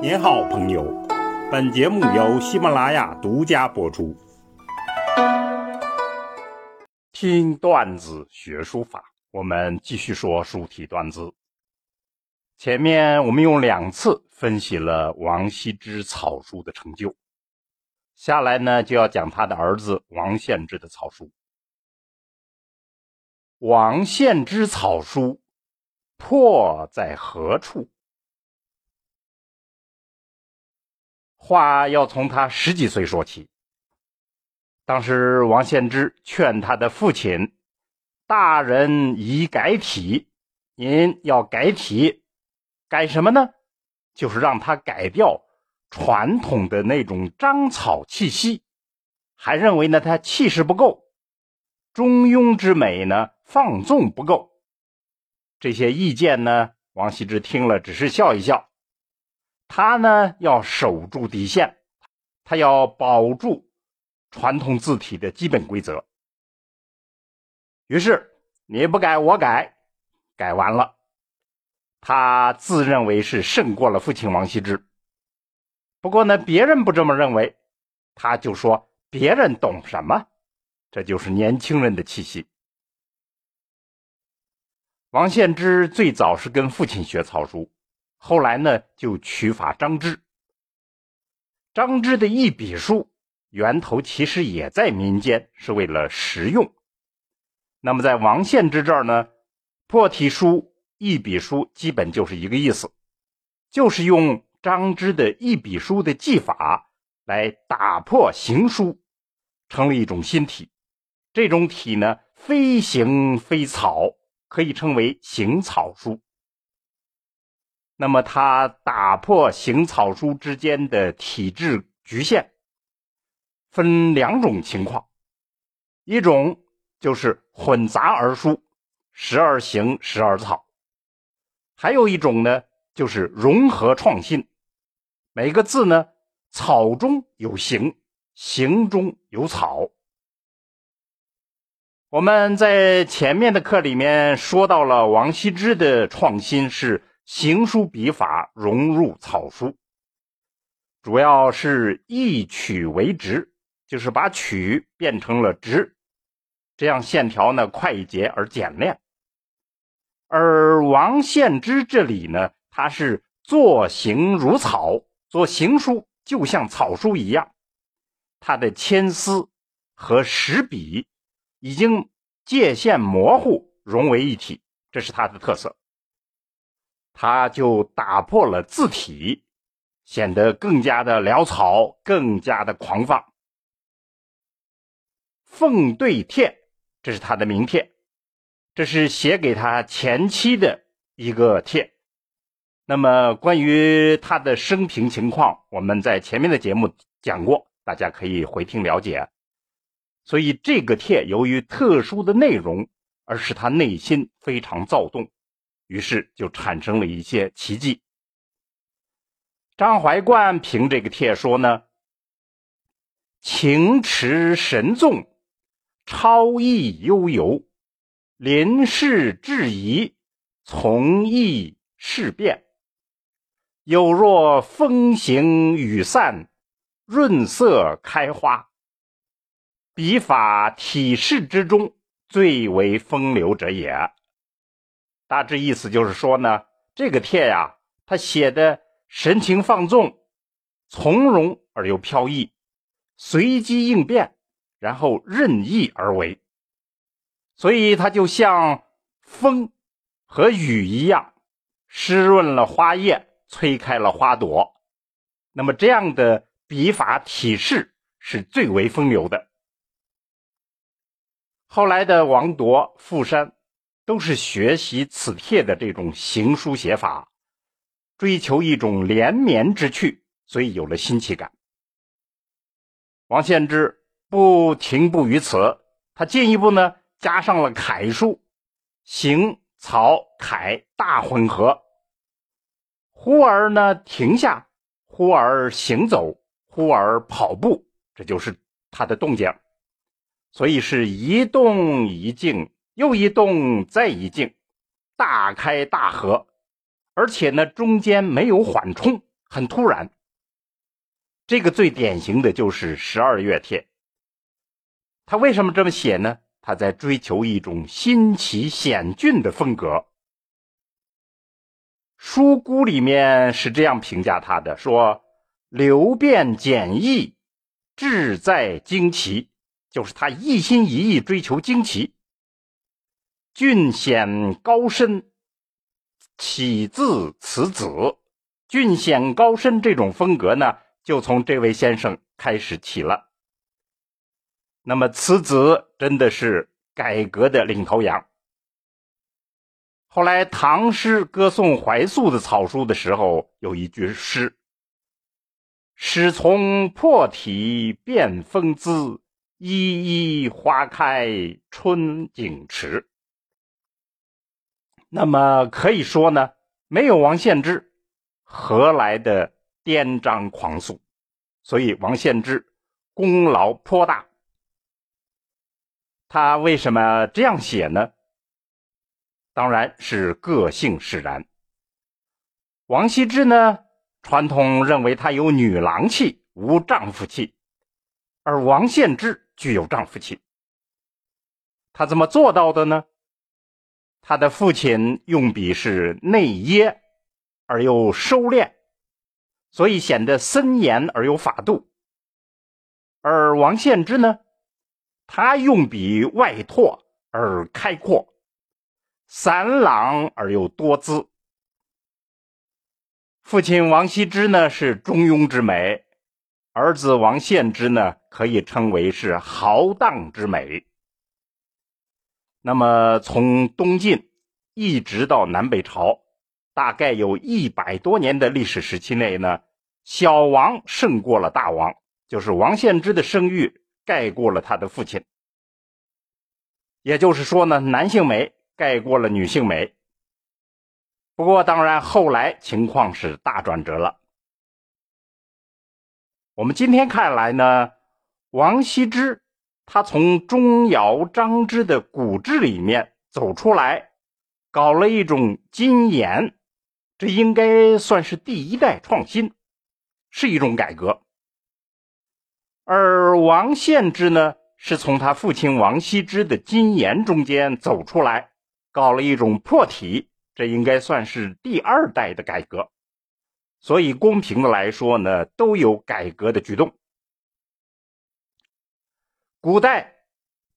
您好，朋友。本节目由喜马拉雅独家播出。听段子学书法，我们继续说书体段子。前面我们用两次分析了王羲之草书的成就，下来呢就要讲他的儿子王献之的草书。王献之草书破在何处？话要从他十几岁说起。当时王献之劝他的父亲：“大人已改体，您要改体，改什么呢？就是让他改掉传统的那种章草气息，还认为呢他气势不够，中庸之美呢放纵不够。这些意见呢，王羲之听了只是笑一笑。”他呢要守住底线，他要保住传统字体的基本规则。于是你不改我改，改完了，他自认为是胜过了父亲王羲之。不过呢，别人不这么认为，他就说别人懂什么，这就是年轻人的气息。王献之最早是跟父亲学草书。后来呢，就取法张芝。张芝的一笔书源头其实也在民间，是为了实用。那么在王献之这儿呢，破体书、一笔书基本就是一个意思，就是用张芝的一笔书的技法来打破行书，成了一种新体。这种体呢，非行非草，可以称为行草书。那么，他打破行草书之间的体制局限，分两种情况：一种就是混杂而书，时而行，时而草；还有一种呢，就是融合创新，每个字呢，草中有形，形中有草。我们在前面的课里面说到了王羲之的创新是。行书笔法融入草书，主要是一曲为直，就是把曲变成了直，这样线条呢快捷而简练。而王献之这里呢，他是作行如草，做行书就像草书一样，他的铅丝和实笔已经界限模糊，融为一体，这是他的特色。他就打破了字体，显得更加的潦草，更加的狂放。奉对帖，这是他的名帖，这是写给他前妻的一个帖。那么关于他的生平情况，我们在前面的节目讲过，大家可以回听了解。所以这个帖由于特殊的内容，而使他内心非常躁动。于是就产生了一些奇迹。张怀灌凭这个帖说呢：“情驰神纵，超逸悠游，临事质疑，从易事变，有若风行雨散，润色开花。笔法体式之中，最为风流者也。”大致意思就是说呢，这个帖呀，他写的神情放纵、从容而又飘逸，随机应变，然后任意而为，所以他就像风和雨一样，湿润了花叶，吹开了花朵。那么这样的笔法体式是最为风流的。后来的王铎、傅山。都是学习此帖的这种行书写法，追求一种连绵之趣，所以有了新奇感。王献之不停步于此，他进一步呢加上了楷书，行草楷大混合，忽而呢停下，忽而行走，忽而跑步，这就是他的动静，所以是一动一静。又一动，再一静，大开大合，而且呢，中间没有缓冲，很突然。这个最典型的就是《十二月帖》。他为什么这么写呢？他在追求一种新奇险峻的风格。书姑里面是这样评价他的：说流变简易，志在惊奇，就是他一心一意追求惊奇。俊险高深，起自此子。俊险高深这种风格呢，就从这位先生开始起了。那么，此子真的是改革的领头羊。后来，唐诗歌颂怀素的草书的时候，有一句诗：“始从破体变风姿，依依花开春景迟。”那么可以说呢，没有王献之，何来的颠张狂素？所以，王献之功劳颇大。他为什么这样写呢？当然是个性使然。王羲之呢，传统认为他有女郎气，无丈夫气，而王献之具有丈夫气。他怎么做到的呢？他的父亲用笔是内掖而又收敛，所以显得森严而有法度。而王献之呢，他用笔外拓而开阔。散朗而又多姿。父亲王羲之呢是中庸之美，儿子王献之呢可以称为是豪荡之美。那么从东晋一直到南北朝，大概有一百多年的历史时期内呢，小王胜过了大王，就是王献之的声誉盖过了他的父亲。也就是说呢，男性美。盖过了女性美，不过当然后来情况是大转折了。我们今天看来呢，王羲之他从钟繇、张芝的古制里面走出来，搞了一种金言，这应该算是第一代创新，是一种改革。而王献之呢，是从他父亲王羲之的金言中间走出来。搞了一种破体，这应该算是第二代的改革，所以公平的来说呢，都有改革的举动。古代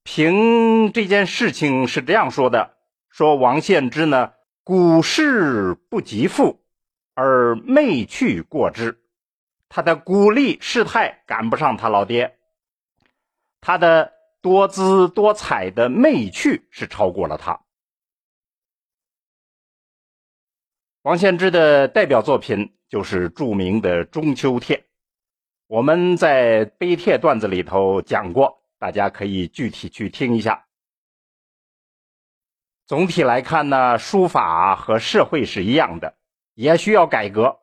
评这件事情是这样说的：说王献之呢，古事不及父，而媚趣过之，他的鼓励事态赶不上他老爹，他的多姿多彩的媚趣是超过了他。王献之的代表作品就是著名的《中秋帖》，我们在碑帖段子里头讲过，大家可以具体去听一下。总体来看呢，书法和社会是一样的，也需要改革，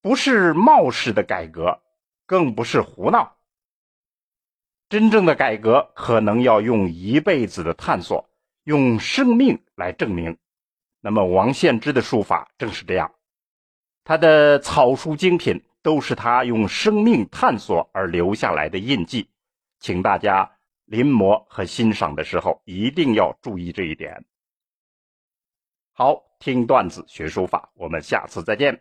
不是冒失的改革，更不是胡闹。真正的改革可能要用一辈子的探索，用生命来证明。那么王献之的书法正是这样，他的草书精品都是他用生命探索而留下来的印记，请大家临摹和欣赏的时候一定要注意这一点。好，听段子学书法，我们下次再见。